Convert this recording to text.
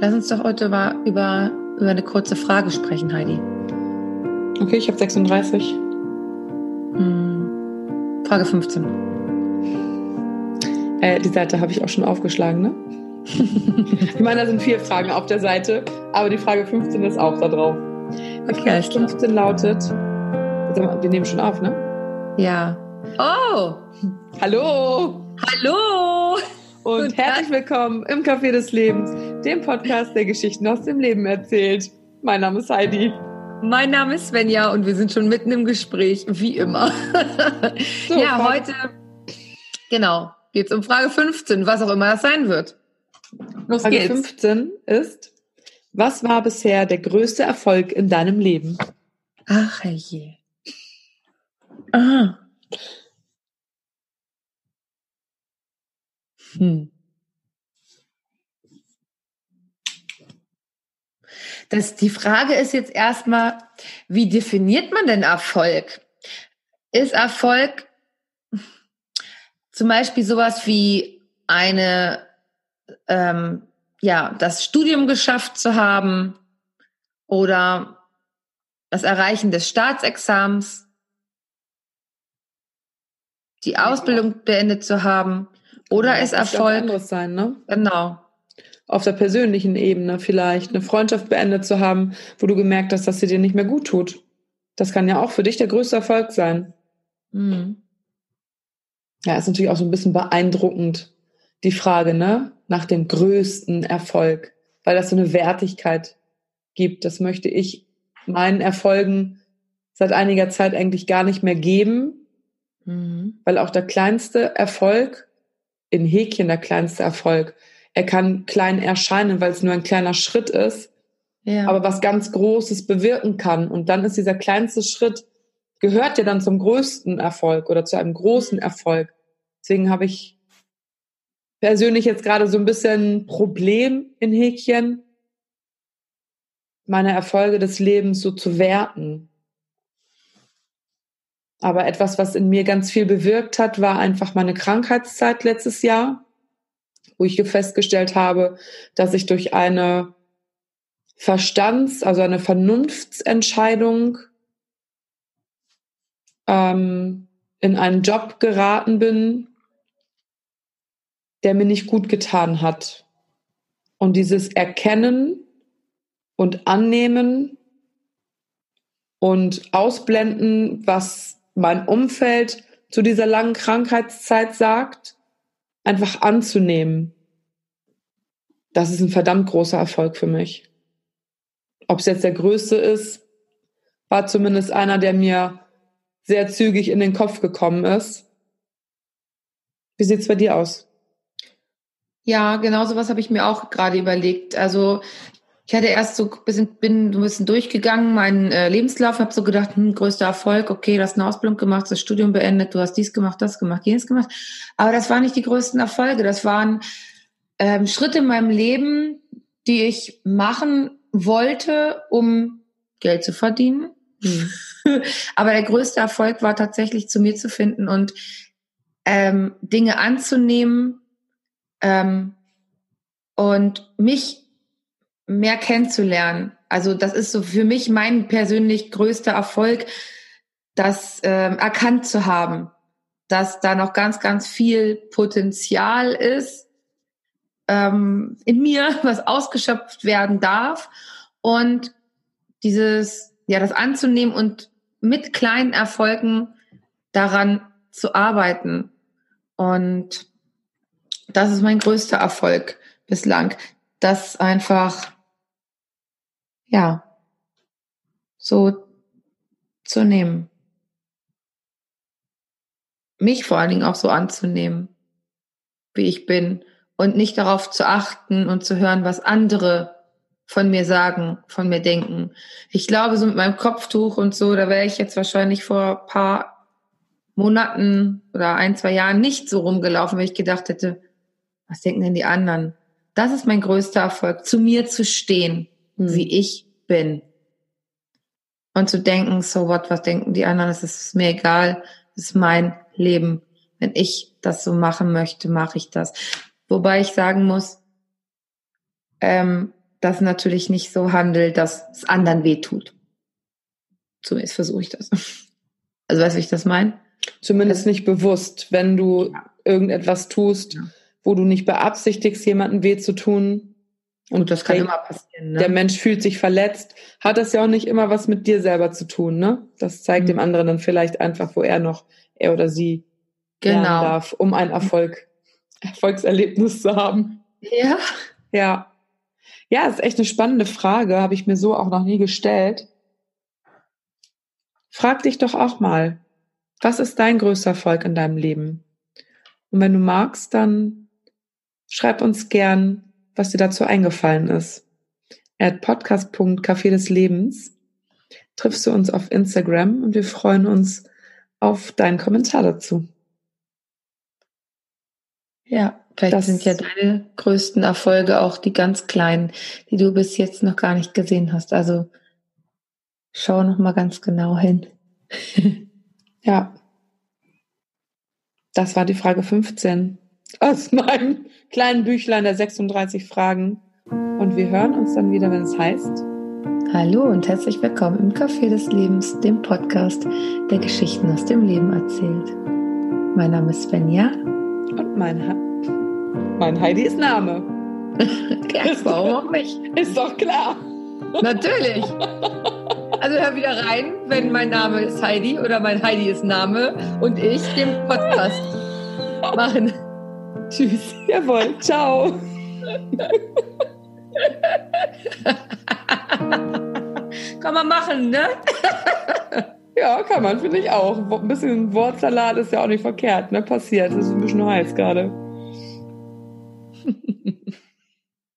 Lass uns doch heute mal über, über eine kurze Frage sprechen, Heidi. Okay, ich habe 36. Hm. Frage 15. Äh, die Seite habe ich auch schon aufgeschlagen, ne? ich meine, da sind vier Fragen auf der Seite, aber die Frage 15 ist auch da drauf. Die Okay, Frage 15 lautet, wir nehmen schon auf, ne? Ja. Oh! Hallo Hallo! Und herzlich willkommen im Café des Lebens, dem Podcast, der Geschichten aus dem Leben erzählt. Mein Name ist Heidi. Mein Name ist Svenja und wir sind schon mitten im Gespräch, wie immer. So, ja, Frage- heute, genau, geht's um Frage 15, was auch immer das sein wird. Los Frage geht's. 15 ist, was war bisher der größte Erfolg in deinem Leben? Ach je. Ah. Hm. Das, die Frage ist jetzt erstmal, wie definiert man denn Erfolg? Ist Erfolg zum Beispiel sowas wie eine, ähm, ja, das Studium geschafft zu haben oder das Erreichen des Staatsexamens, die Ausbildung beendet zu haben oder ist Das kann ganz Erfolg, anderes sein, ne? genau, Auf der persönlichen Ebene vielleicht eine Freundschaft beendet zu haben, wo du gemerkt hast, dass sie dir nicht mehr gut tut. Das kann ja auch für dich der größte Erfolg sein. Mhm. Ja, ist natürlich auch so ein bisschen beeindruckend, die Frage, ne? Nach dem größten Erfolg, weil das so eine Wertigkeit gibt. Das möchte ich meinen Erfolgen seit einiger Zeit eigentlich gar nicht mehr geben, Mhm. weil auch der kleinste Erfolg, in Häkchen der kleinste Erfolg, er kann klein erscheinen, weil es nur ein kleiner Schritt ist, ja. aber was ganz Großes bewirken kann. Und dann ist dieser kleinste Schritt, gehört ja dann zum größten Erfolg oder zu einem großen Erfolg. Deswegen habe ich persönlich jetzt gerade so ein bisschen Problem in Häkchen, meine Erfolge des Lebens so zu werten. Aber etwas, was in mir ganz viel bewirkt hat, war einfach meine Krankheitszeit letztes Jahr, wo ich festgestellt habe, dass ich durch eine Verstands-, also eine Vernunftsentscheidung ähm, in einen Job geraten bin, der mir nicht gut getan hat. Und dieses Erkennen und Annehmen und Ausblenden, was mein Umfeld zu dieser langen Krankheitszeit sagt, einfach anzunehmen. Das ist ein verdammt großer Erfolg für mich. Ob es jetzt der größte ist, war zumindest einer, der mir sehr zügig in den Kopf gekommen ist. Wie sieht's bei dir aus? Ja, genau sowas habe ich mir auch gerade überlegt. Also ich hatte erst so ein bisschen, bin so ein bisschen durchgegangen, meinen äh, Lebenslauf, habe so gedacht, hm, größter Erfolg, okay, du hast eine Ausbildung gemacht, das Studium beendet, du hast dies gemacht, das gemacht, jenes gemacht. Aber das waren nicht die größten Erfolge. Das waren ähm, Schritte in meinem Leben, die ich machen wollte, um Geld zu verdienen. Aber der größte Erfolg war tatsächlich zu mir zu finden und ähm, Dinge anzunehmen ähm, und mich mehr kennenzulernen. Also das ist so für mich mein persönlich größter Erfolg, das ähm, erkannt zu haben, dass da noch ganz, ganz viel Potenzial ist ähm, in mir, was ausgeschöpft werden darf und dieses, ja, das anzunehmen und mit kleinen Erfolgen daran zu arbeiten. Und das ist mein größter Erfolg bislang, das einfach, ja, so zu nehmen. Mich vor allen Dingen auch so anzunehmen, wie ich bin und nicht darauf zu achten und zu hören, was andere von mir sagen, von mir denken. Ich glaube, so mit meinem Kopftuch und so, da wäre ich jetzt wahrscheinlich vor ein paar Monaten oder ein, zwei Jahren nicht so rumgelaufen, weil ich gedacht hätte, was denken denn die anderen? Das ist mein größter Erfolg, zu mir zu stehen, Hm. wie ich bin. Und zu denken, so what, was denken die anderen? Es ist mir egal, es ist mein Leben. Wenn ich das so machen möchte, mache ich das. Wobei ich sagen muss, ähm, das natürlich nicht so handelt, dass es anderen wehtut. Zumindest versuche ich das. Also weißt du, wie ich das meine? Zumindest nicht bewusst, wenn du ja. irgendetwas tust, ja. wo du nicht beabsichtigst, jemanden weh zu tun. Und das kann der, immer passieren. Ne? Der Mensch fühlt sich verletzt, hat das ja auch nicht immer was mit dir selber zu tun. Ne? Das zeigt mhm. dem anderen dann vielleicht einfach, wo er noch, er oder sie genau. darf, um ein Erfolg, Erfolgserlebnis zu haben. Ja. Ja. Ja, ist echt eine spannende Frage, habe ich mir so auch noch nie gestellt. Frag dich doch auch mal, was ist dein größter Erfolg in deinem Leben? Und wenn du magst, dann schreib uns gern, was dir dazu eingefallen ist. At podcast.café des Lebens triffst du uns auf Instagram und wir freuen uns auf deinen Kommentar dazu. Ja, vielleicht das sind ja deine größten Erfolge auch die ganz kleinen, die du bis jetzt noch gar nicht gesehen hast. Also schau noch mal ganz genau hin. ja. Das war die Frage 15 aus meinem kleinen Büchlein der 36 Fragen. Und wir hören uns dann wieder, wenn es heißt. Hallo und herzlich willkommen im Café des Lebens, dem Podcast, der Geschichten aus dem Leben erzählt. Mein Name ist Svenja. Und mein, ha mein Heidi ist Name. ja, warum auch nicht? Ist doch klar. Natürlich. Also hör wieder rein, wenn mein Name ist Heidi oder mein Heidi ist Name und ich den Podcast machen. Tschüss. Jawohl. Ciao. kann man machen, ne? ja, kann man, finde ich auch. Ein bisschen Wortsalat ist ja auch nicht verkehrt, ne? Passiert. Das ist ein bisschen heiß gerade.